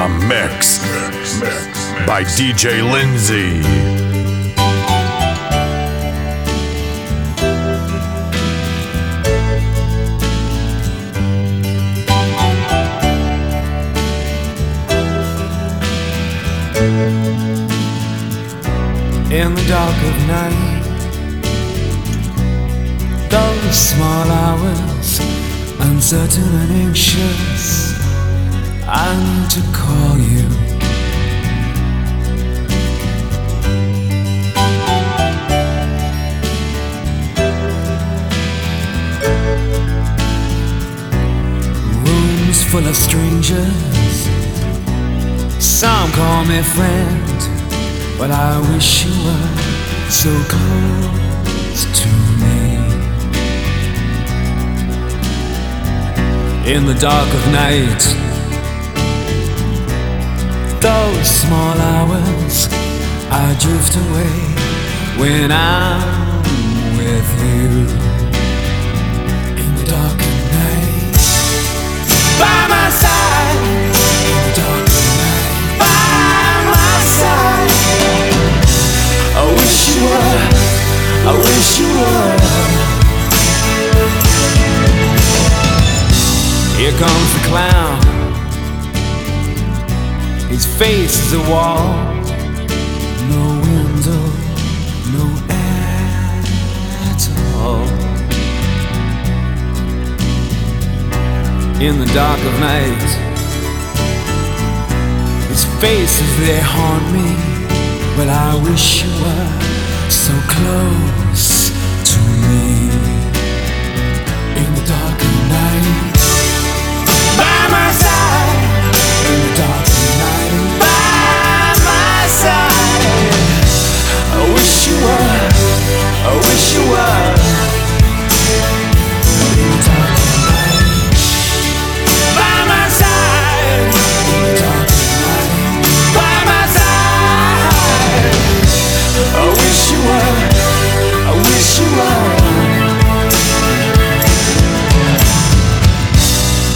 A mix by DJ Lindsay. in the dark of night. Those small hours, uncertain and anxious, Need to call you. Rooms full of strangers, some call me friend. But I wish you were so close to me. In the dark of night, those small hours, I drift away when I'm with you. In the dark night, by my side. In the night, by my side. I wish you were, I wish you were. Here comes the clown. His face is a wall. No window, no air at all. In the dark of night, his faces they haunt me. But I wish you were so close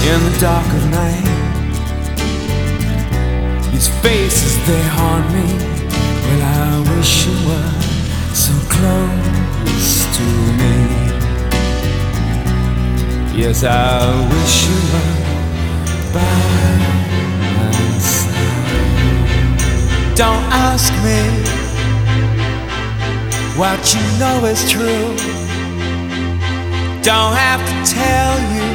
In the dark of night, these faces they haunt me. Well, I wish you were so close me. Yes, I wish you were by my side. Don't ask me what you know is true. Don't have to tell you.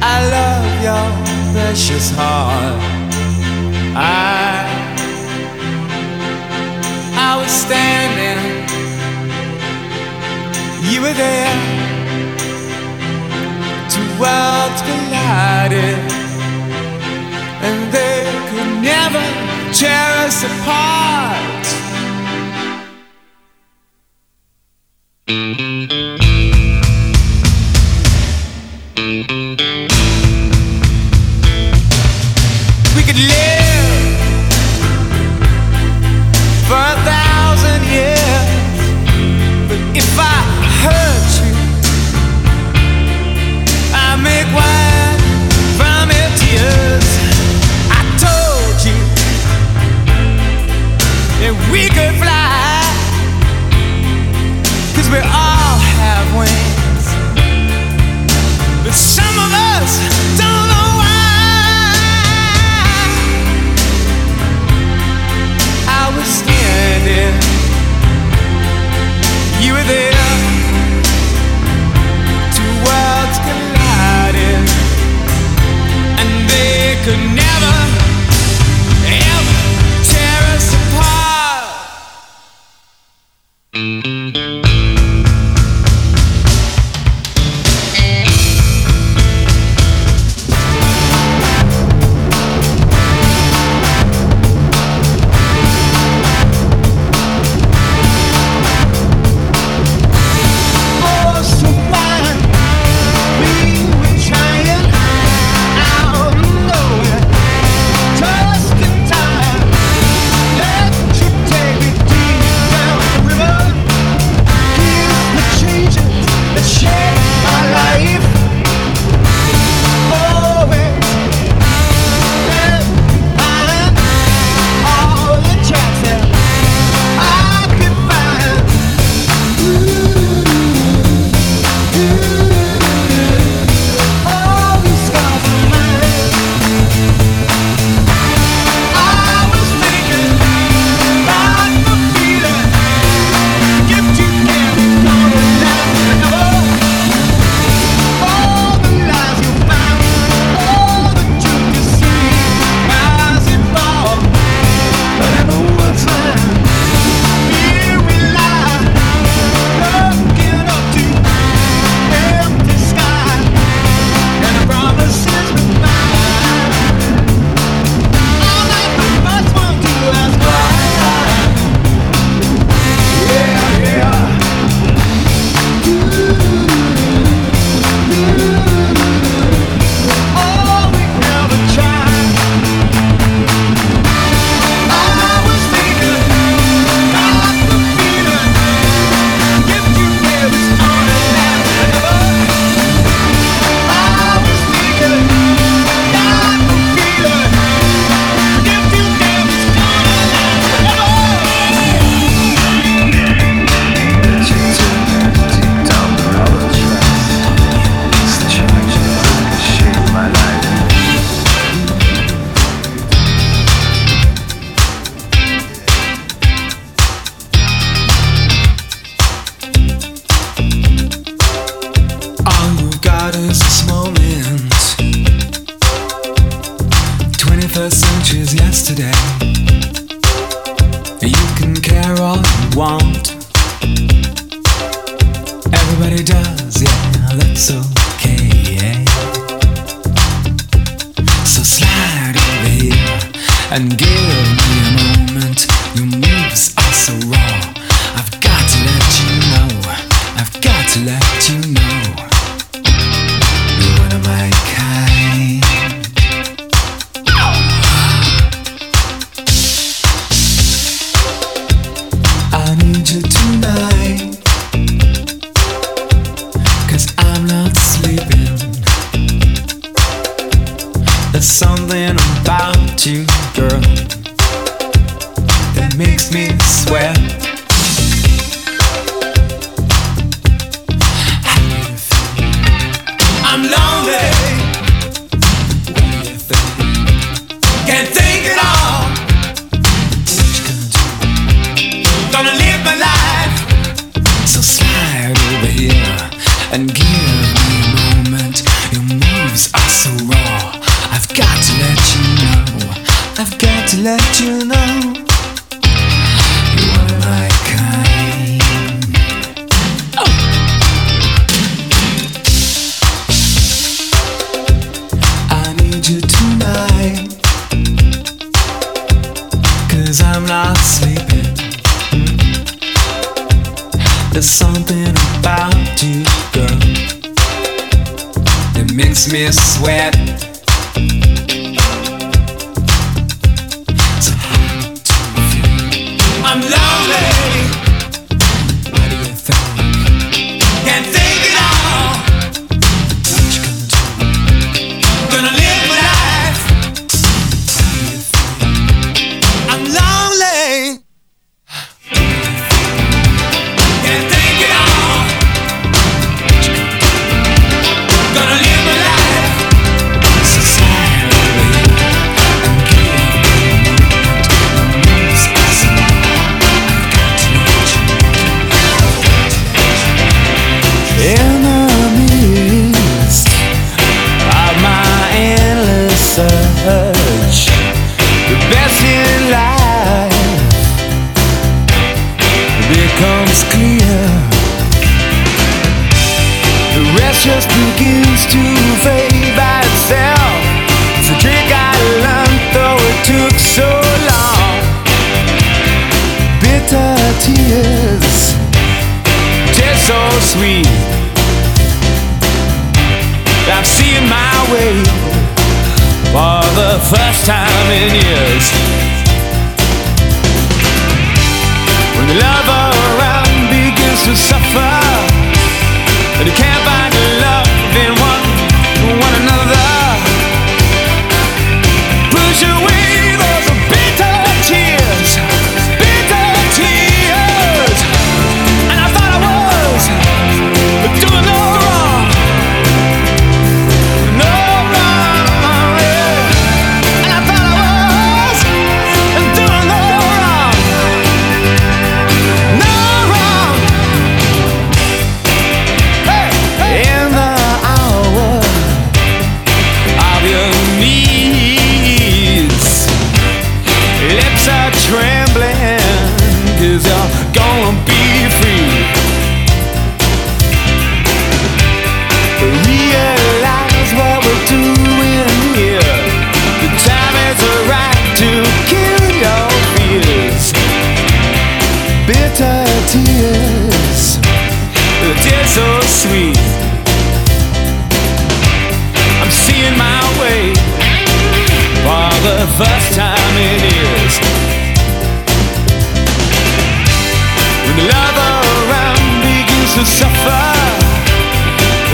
I love your precious heart. I I was standing, you were there. Two worlds collided, and they could never tear us apart. There's something about you, girl, that makes me sweat.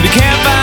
We can't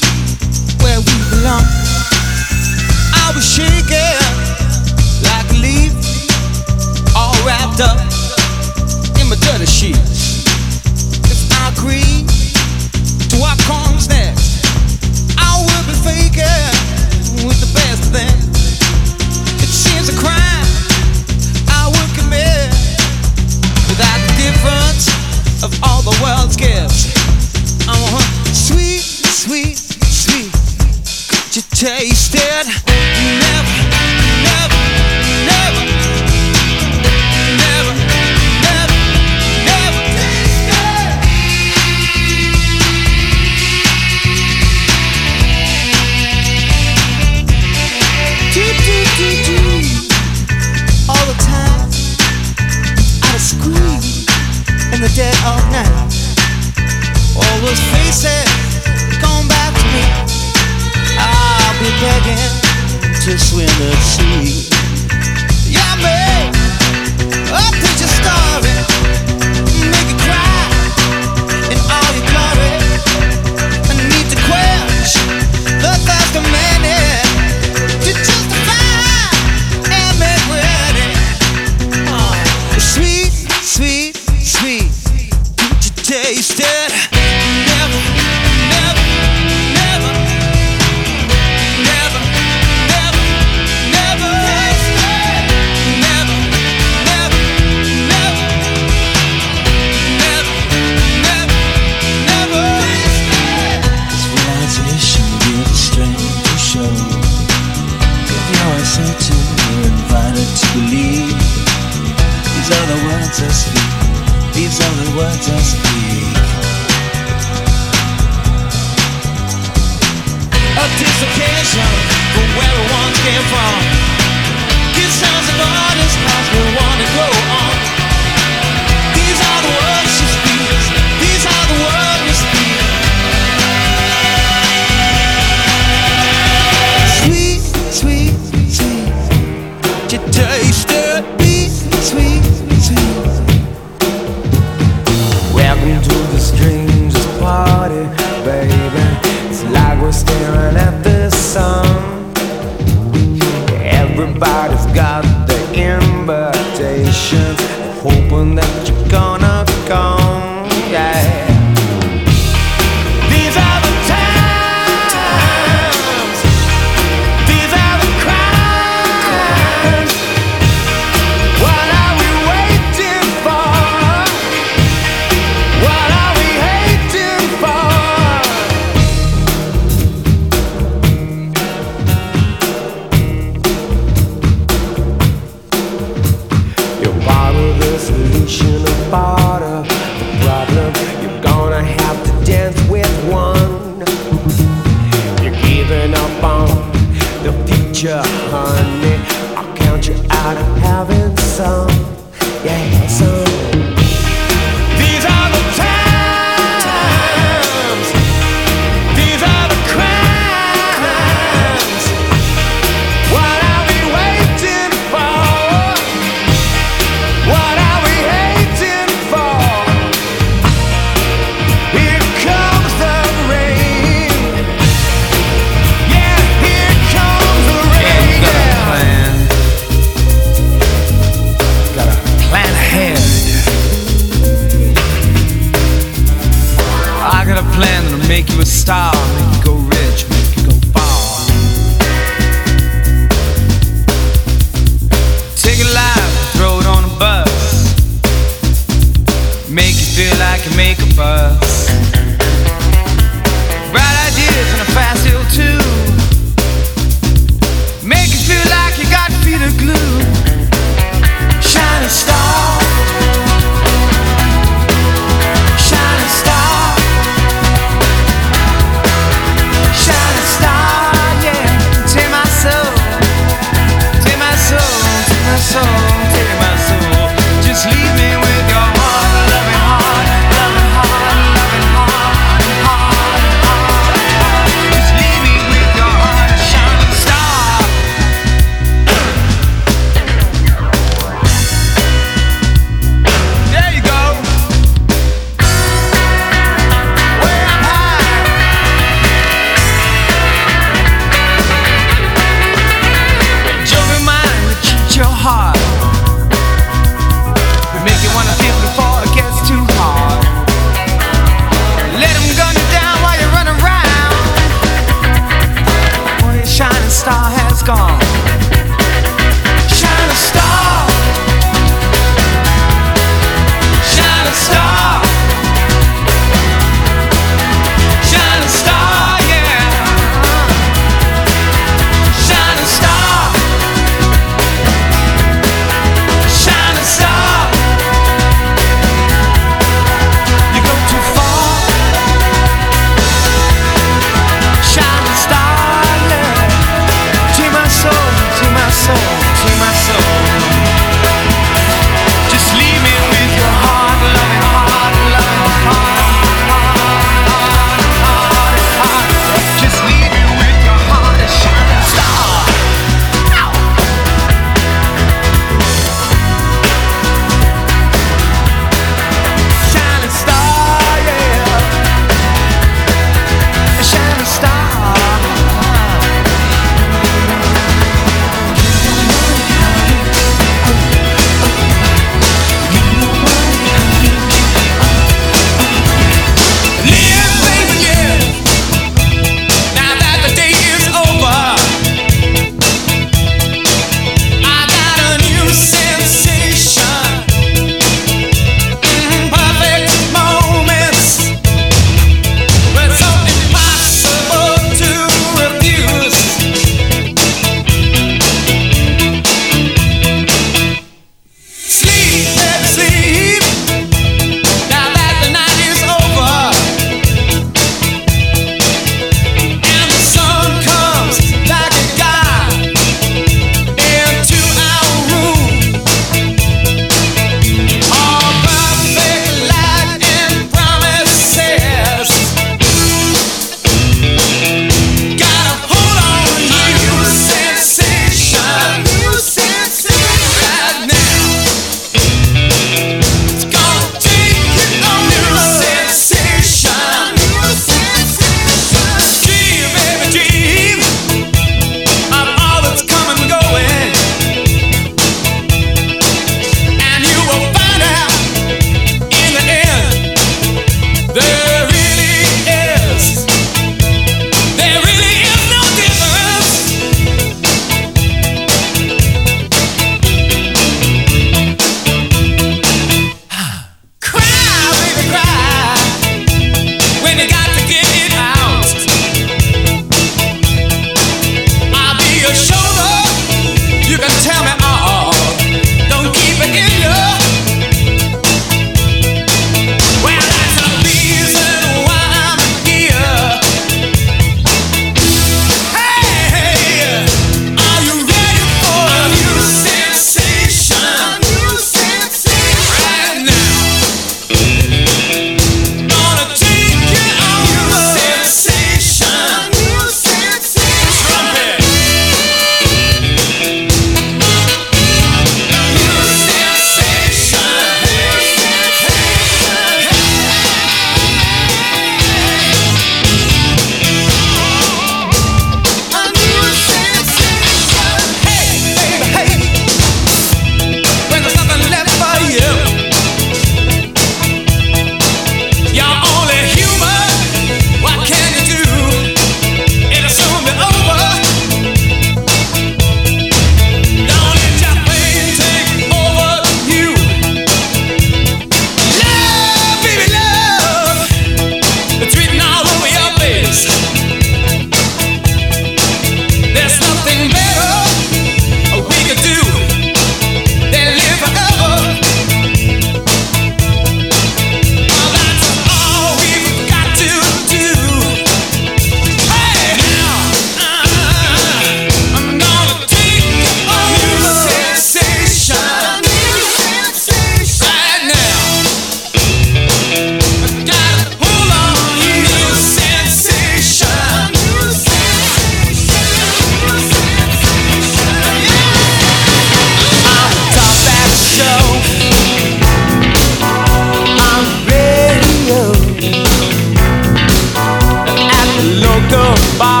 goodbye.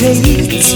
Hesitate.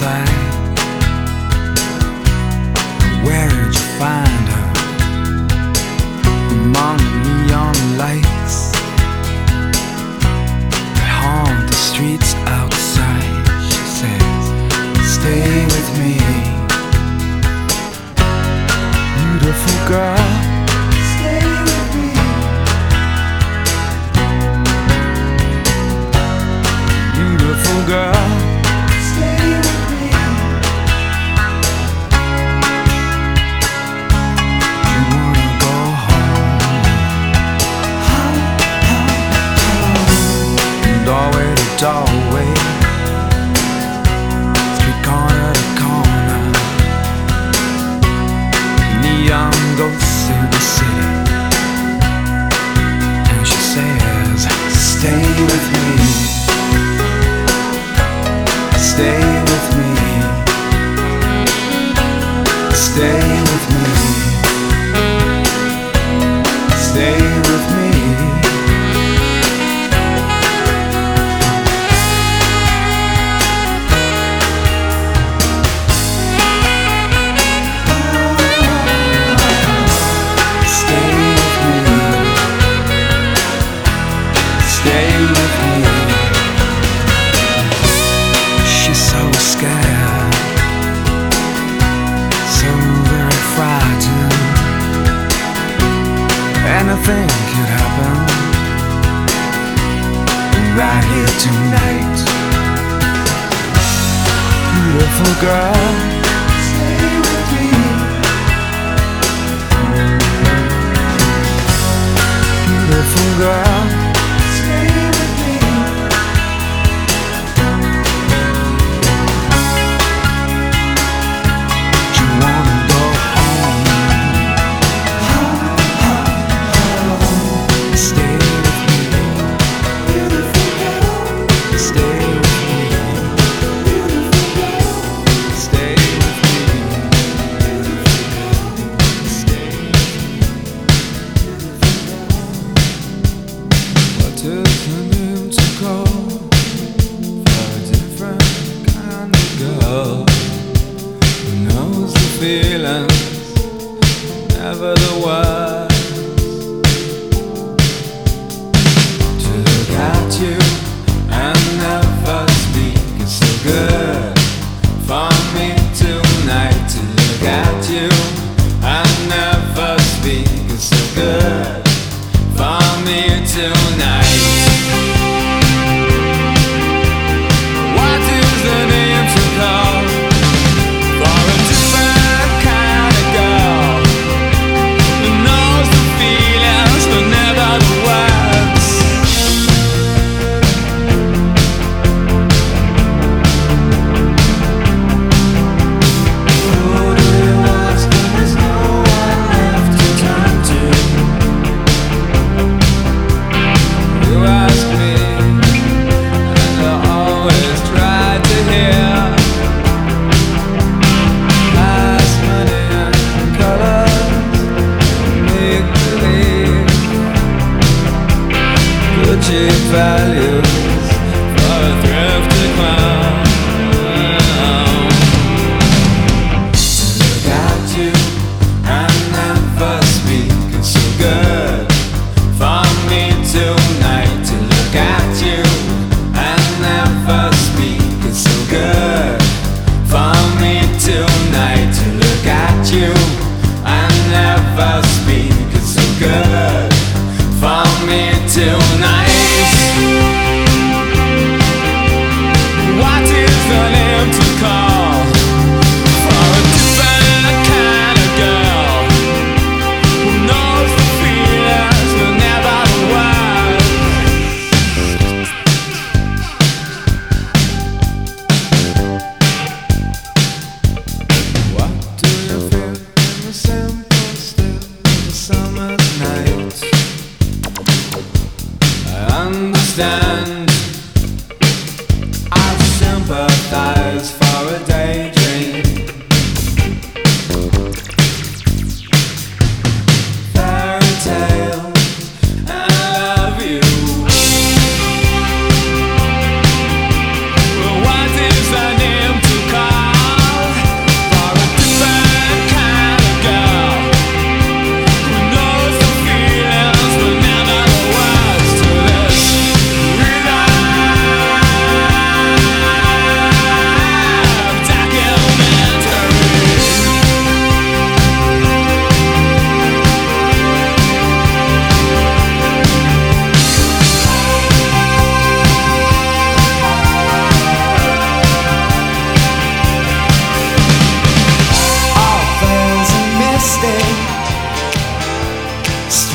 Cat girl,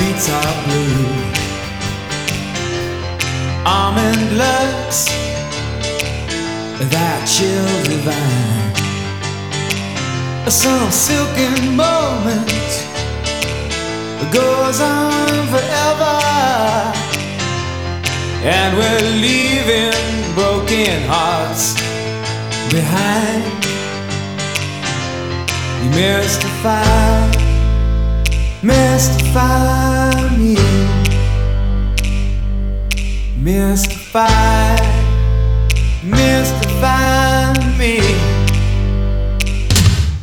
streets are blue. Almond looks that chill divine. Some silken moment goes on forever, and we're leaving broken hearts behind. You mystify. Mystify me. Mystify. Mystify me.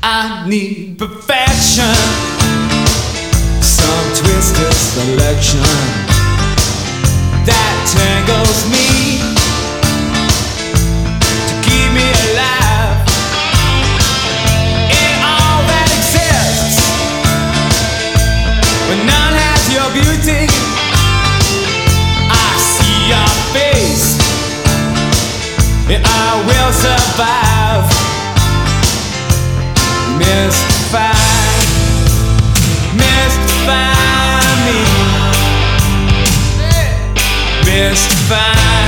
I need perfection. Some twisted selection that tangles me. just fine.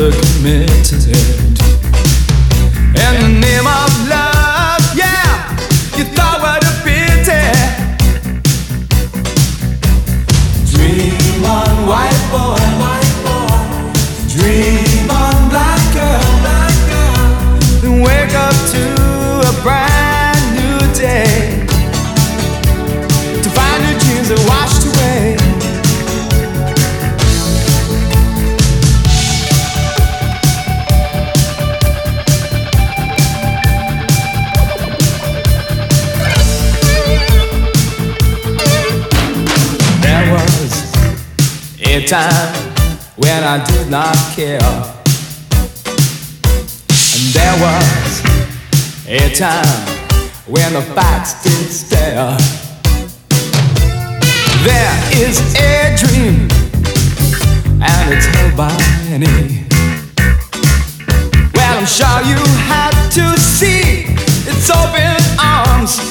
never committed. not care. And there was a time when the facts did stare. There is a dream, and it's held by any. Well, I'm sure you had to see its open arms.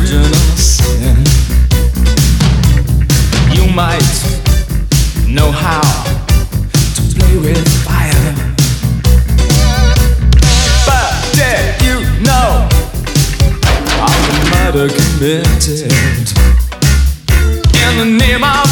original sin. You might know how to play with fire, but did you know all the murder committed in the name of?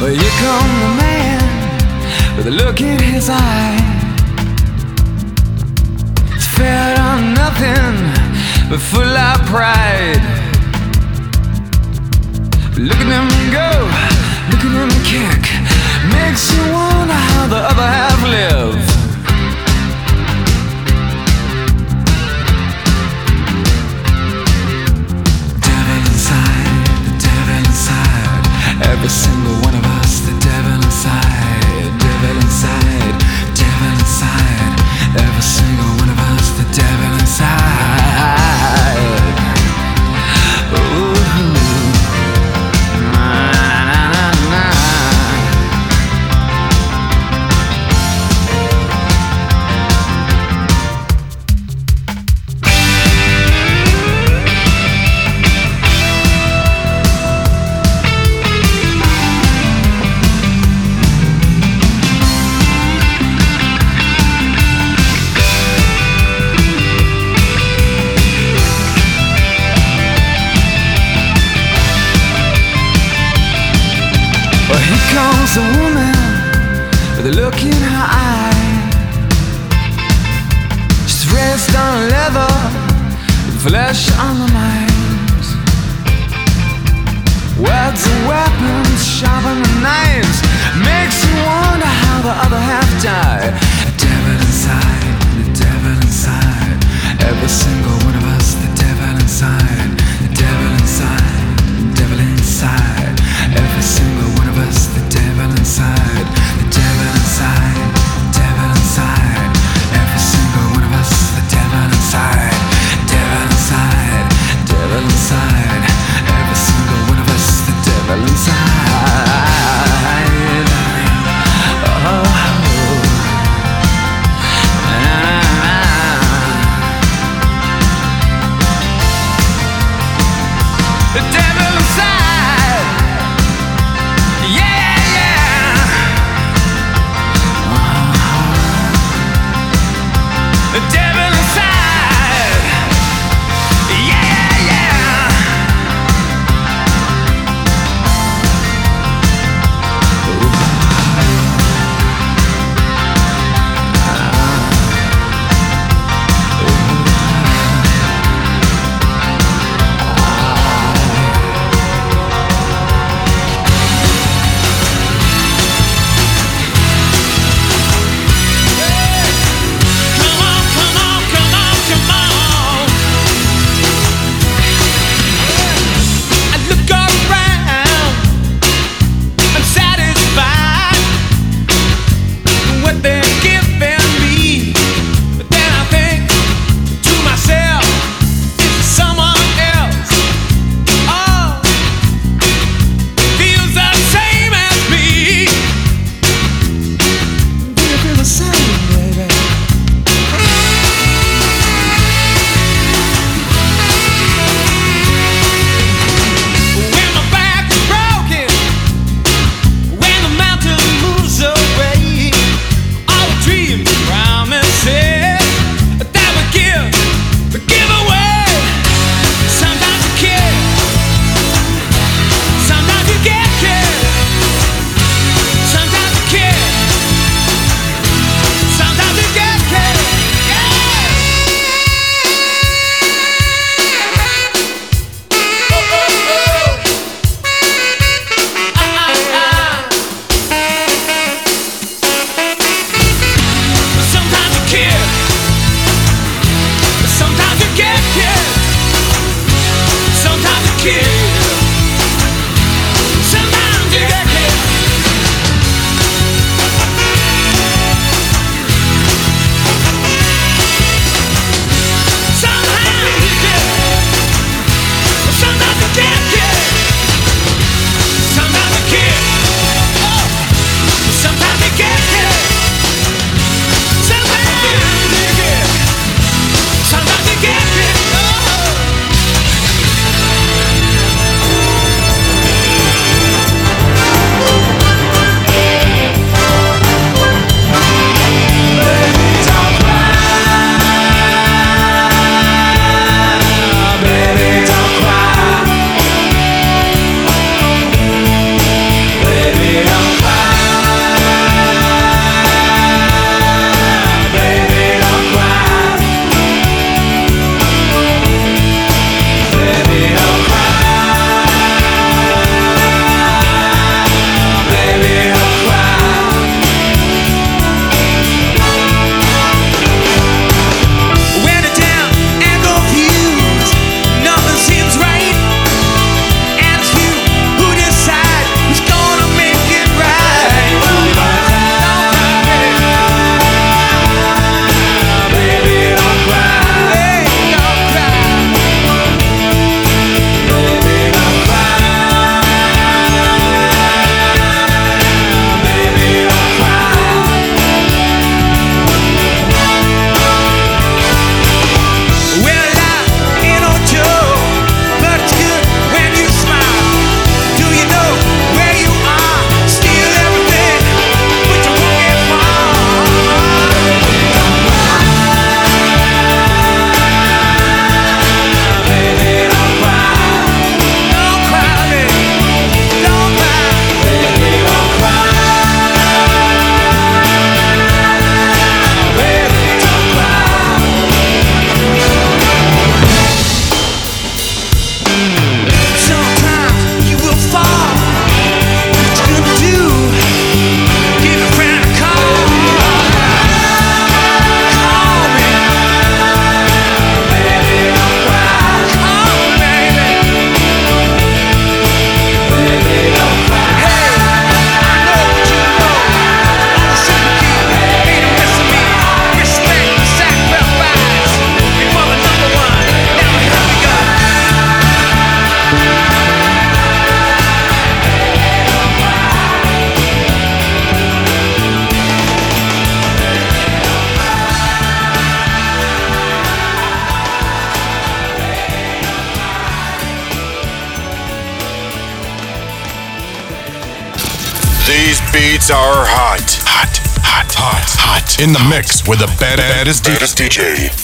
Well, here comes the man with a look in his eye. It's fed on nothing but full of pride. Look at him go, look at him kick. Makes you wonder how the other half lives. every single one of us, the devil inside, devil inside, devil inside. Every single one of us, the devil In the mix with the bad, baddest, baddest DJ.